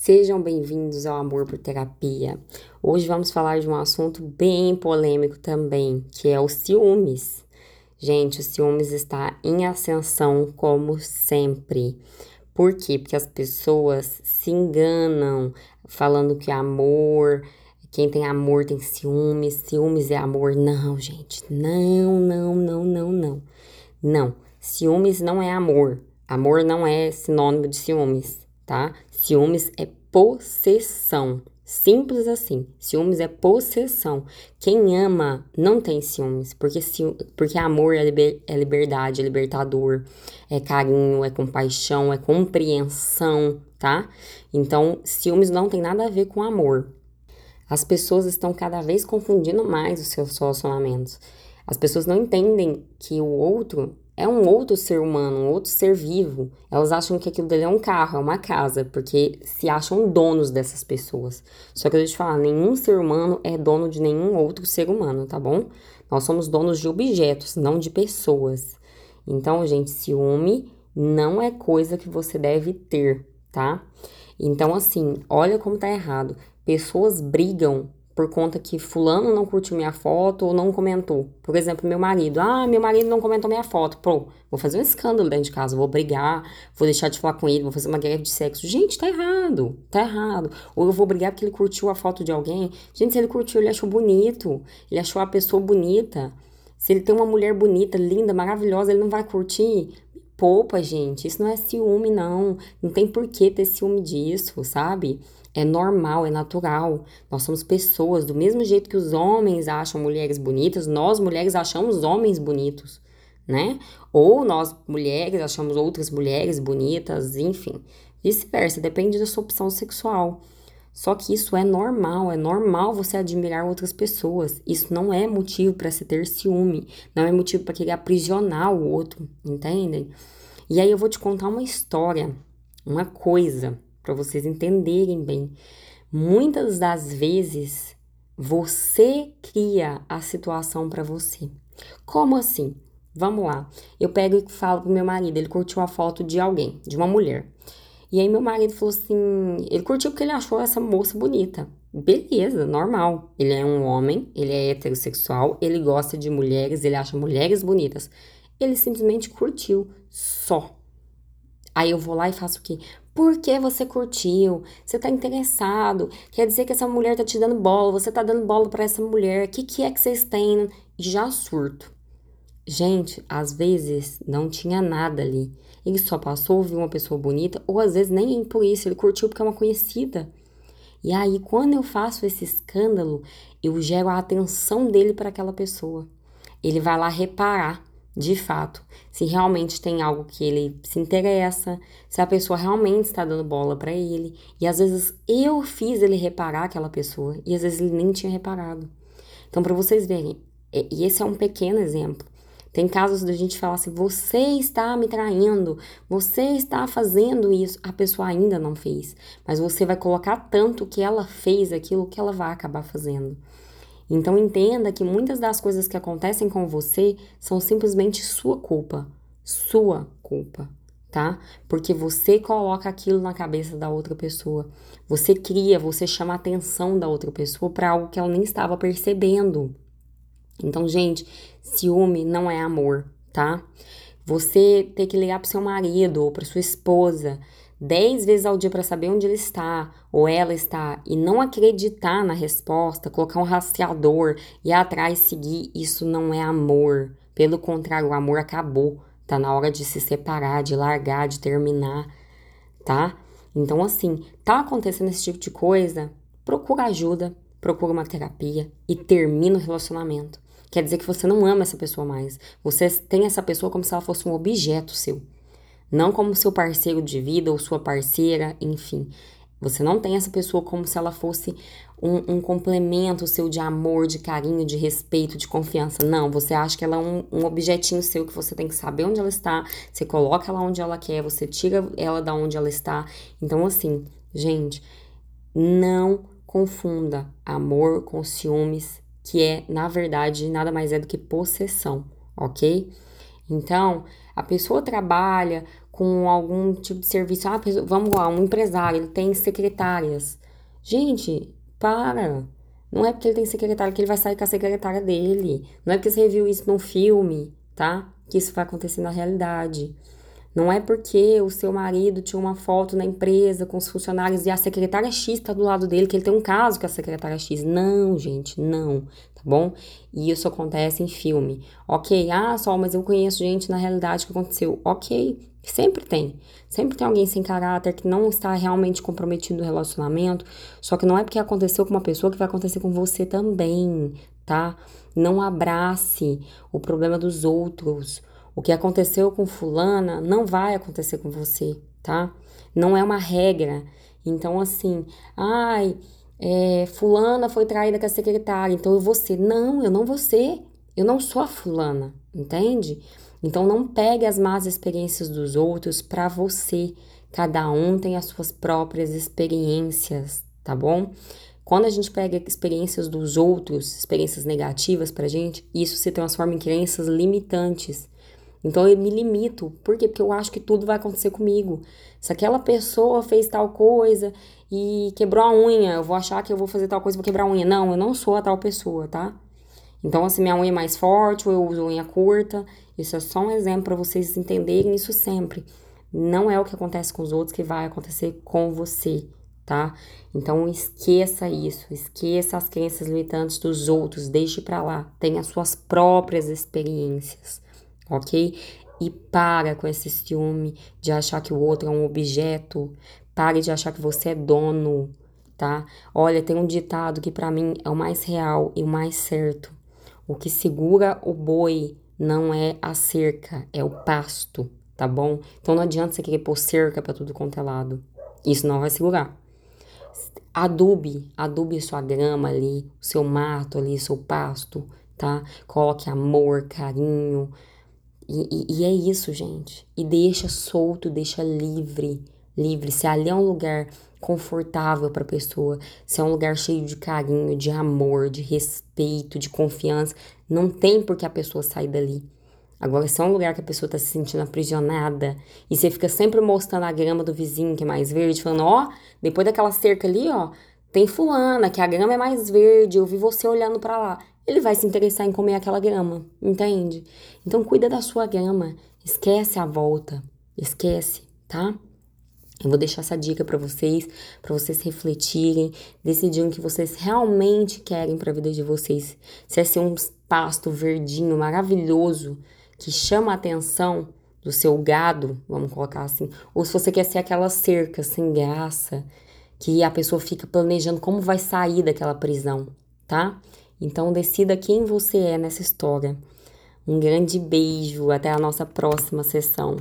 Sejam bem-vindos ao Amor por Terapia. Hoje vamos falar de um assunto bem polêmico também, que é o ciúmes. Gente, o ciúmes está em ascensão como sempre. Por quê? Porque as pessoas se enganam falando que amor, quem tem amor tem ciúmes, ciúmes é amor. Não, gente, não, não, não, não, não. Não, ciúmes não é amor. Amor não é sinônimo de ciúmes tá? Ciúmes é possessão. Simples assim. Ciúmes é possessão. Quem ama não tem ciúmes, porque, ciú porque amor é, liber é liberdade, é libertador, é carinho, é compaixão, é compreensão, tá? Então, ciúmes não tem nada a ver com amor. As pessoas estão cada vez confundindo mais os seus relacionamentos. As pessoas não entendem que o outro é um outro ser humano, um outro ser vivo. Elas acham que aquilo dele é um carro, é uma casa, porque se acham donos dessas pessoas. Só que eu deixo te falar, nenhum ser humano é dono de nenhum outro ser humano, tá bom? Nós somos donos de objetos, não de pessoas. Então, gente, ciúme não é coisa que você deve ter, tá? Então, assim, olha como tá errado. Pessoas brigam por conta que fulano não curtiu minha foto ou não comentou. Por exemplo, meu marido. Ah, meu marido não comentou minha foto. Pô, vou fazer um escândalo dentro de casa, vou brigar, vou deixar de falar com ele, vou fazer uma guerra de sexo. Gente, tá errado, tá errado. Ou eu vou brigar porque ele curtiu a foto de alguém. Gente, se ele curtiu, ele achou bonito, ele achou a pessoa bonita. Se ele tem uma mulher bonita, linda, maravilhosa, ele não vai curtir? Poupa, gente. Isso não é ciúme, não. Não tem por que ter ciúme disso, sabe? É normal, é natural. Nós somos pessoas, do mesmo jeito que os homens acham mulheres bonitas, nós mulheres achamos homens bonitos, né? Ou nós mulheres achamos outras mulheres bonitas, enfim. Vice-versa, depende da sua opção sexual. Só que isso é normal, é normal você admirar outras pessoas. Isso não é motivo para se ter ciúme, não é motivo para querer aprisionar o outro, entendem? E aí eu vou te contar uma história, uma coisa para vocês entenderem bem. Muitas das vezes você cria a situação para você. Como assim? Vamos lá. Eu pego e falo pro meu marido, ele curtiu a foto de alguém, de uma mulher. E aí meu marido falou assim, ele curtiu porque ele achou essa moça bonita. Beleza, normal. Ele é um homem, ele é heterossexual, ele gosta de mulheres, ele acha mulheres bonitas. Ele simplesmente curtiu, só. Aí eu vou lá e faço o quê? Por que você curtiu? Você tá interessado? Quer dizer que essa mulher tá te dando bola, você tá dando bola para essa mulher. O que, que é que vocês têm? Já surto. Gente, às vezes não tinha nada ali. Ele só passou, viu uma pessoa bonita, ou às vezes nem por isso, ele curtiu porque é uma conhecida. E aí, quando eu faço esse escândalo, eu gero a atenção dele para aquela pessoa. Ele vai lá reparar de fato, se realmente tem algo que ele se interessa, se a pessoa realmente está dando bola para ele. E às vezes eu fiz ele reparar aquela pessoa e às vezes ele nem tinha reparado. Então, para vocês verem, e esse é um pequeno exemplo. Tem casos da gente falar assim: você está me traindo, você está fazendo isso. A pessoa ainda não fez, mas você vai colocar tanto que ela fez aquilo que ela vai acabar fazendo. Então entenda que muitas das coisas que acontecem com você são simplesmente sua culpa, sua culpa, tá? Porque você coloca aquilo na cabeça da outra pessoa. Você cria, você chama a atenção da outra pessoa para algo que ela nem estava percebendo. Então, gente, ciúme não é amor, tá? Você ter que ligar pro seu marido ou para sua esposa 10 vezes ao dia para saber onde ele está ou ela está e não acreditar na resposta, colocar um rastreador e atrás seguir, isso não é amor. Pelo contrário, o amor acabou. Tá na hora de se separar, de largar, de terminar, tá? Então, assim, tá acontecendo esse tipo de coisa, procura ajuda, procura uma terapia e termina o relacionamento. Quer dizer que você não ama essa pessoa mais. Você tem essa pessoa como se ela fosse um objeto seu não como seu parceiro de vida ou sua parceira, enfim. Você não tem essa pessoa como se ela fosse um, um, complemento seu de amor, de carinho, de respeito, de confiança. Não, você acha que ela é um, um, objetinho seu que você tem que saber onde ela está, você coloca ela onde ela quer, você tira ela da onde ela está. Então, assim, gente, não confunda amor com ciúmes, que é, na verdade, nada mais é do que possessão, ok? Então, a pessoa trabalha com algum tipo de serviço. Ah, vamos lá, um empresário, ele tem secretárias. Gente, para. Não é porque ele tem secretária que ele vai sair com a secretária dele. Não é porque você viu isso num filme, tá? Que isso vai acontecer na realidade. Não é porque o seu marido tinha uma foto na empresa com os funcionários e a secretária X está do lado dele, que ele tem um caso com a secretária X. Não, gente, não, tá bom? E isso acontece em filme. Ok, ah, só, mas eu conheço gente na realidade que aconteceu. Ok, sempre tem. Sempre tem alguém sem caráter que não está realmente comprometido no relacionamento. Só que não é porque aconteceu com uma pessoa que vai acontecer com você também, tá? Não abrace o problema dos outros. O que aconteceu com fulana não vai acontecer com você, tá? Não é uma regra. Então, assim, ai, é, fulana foi traída com a secretária, então eu vou ser. Não, eu não vou ser. Eu não sou a fulana, entende? Então, não pegue as más experiências dos outros para você. Cada um tem as suas próprias experiências, tá bom? Quando a gente pega experiências dos outros, experiências negativas pra gente, isso se transforma em crenças limitantes. Então eu me limito. Por quê? Porque eu acho que tudo vai acontecer comigo. Se aquela pessoa fez tal coisa e quebrou a unha, eu vou achar que eu vou fazer tal coisa vou quebrar a unha. Não, eu não sou a tal pessoa, tá? Então, assim, minha unha é mais forte ou eu uso unha curta. Isso é só um exemplo para vocês entenderem isso sempre. Não é o que acontece com os outros que vai acontecer com você, tá? Então, esqueça isso. Esqueça as crenças limitantes dos outros. Deixe para lá. Tenha suas próprias experiências ok? E para com esse ciúme de achar que o outro é um objeto. Pare de achar que você é dono, tá? Olha, tem um ditado que para mim é o mais real e o mais certo. O que segura o boi não é a cerca, é o pasto, tá bom? Então não adianta você querer pôr cerca para tudo quanto é lado. Isso não vai segurar. Adube, adube sua grama ali, seu mato ali, seu pasto, tá? Coloque amor, carinho, e, e, e, é isso, gente. E deixa solto, deixa livre, livre. Se ali é um lugar confortável para a pessoa, se é um lugar cheio de carinho, de amor, de respeito, de confiança, não tem por que a pessoa sair dali. Agora, se é um lugar que a pessoa tá se sentindo aprisionada e você fica sempre mostrando a grama do vizinho que é mais verde, falando: ó, oh, depois daquela cerca ali, ó, tem fulana, que a grama é mais verde, eu vi você olhando para lá ele vai se interessar em comer aquela grama, entende? Então cuida da sua grama, esquece a volta, esquece, tá? Eu vou deixar essa dica para vocês, para vocês refletirem, decidirem o que vocês realmente querem para a vida de vocês. Se é ser um pasto verdinho maravilhoso que chama a atenção do seu gado, vamos colocar assim, ou se você quer ser aquela cerca sem graça, que a pessoa fica planejando como vai sair daquela prisão, tá? Então decida quem você é nessa história. Um grande beijo, até a nossa próxima sessão.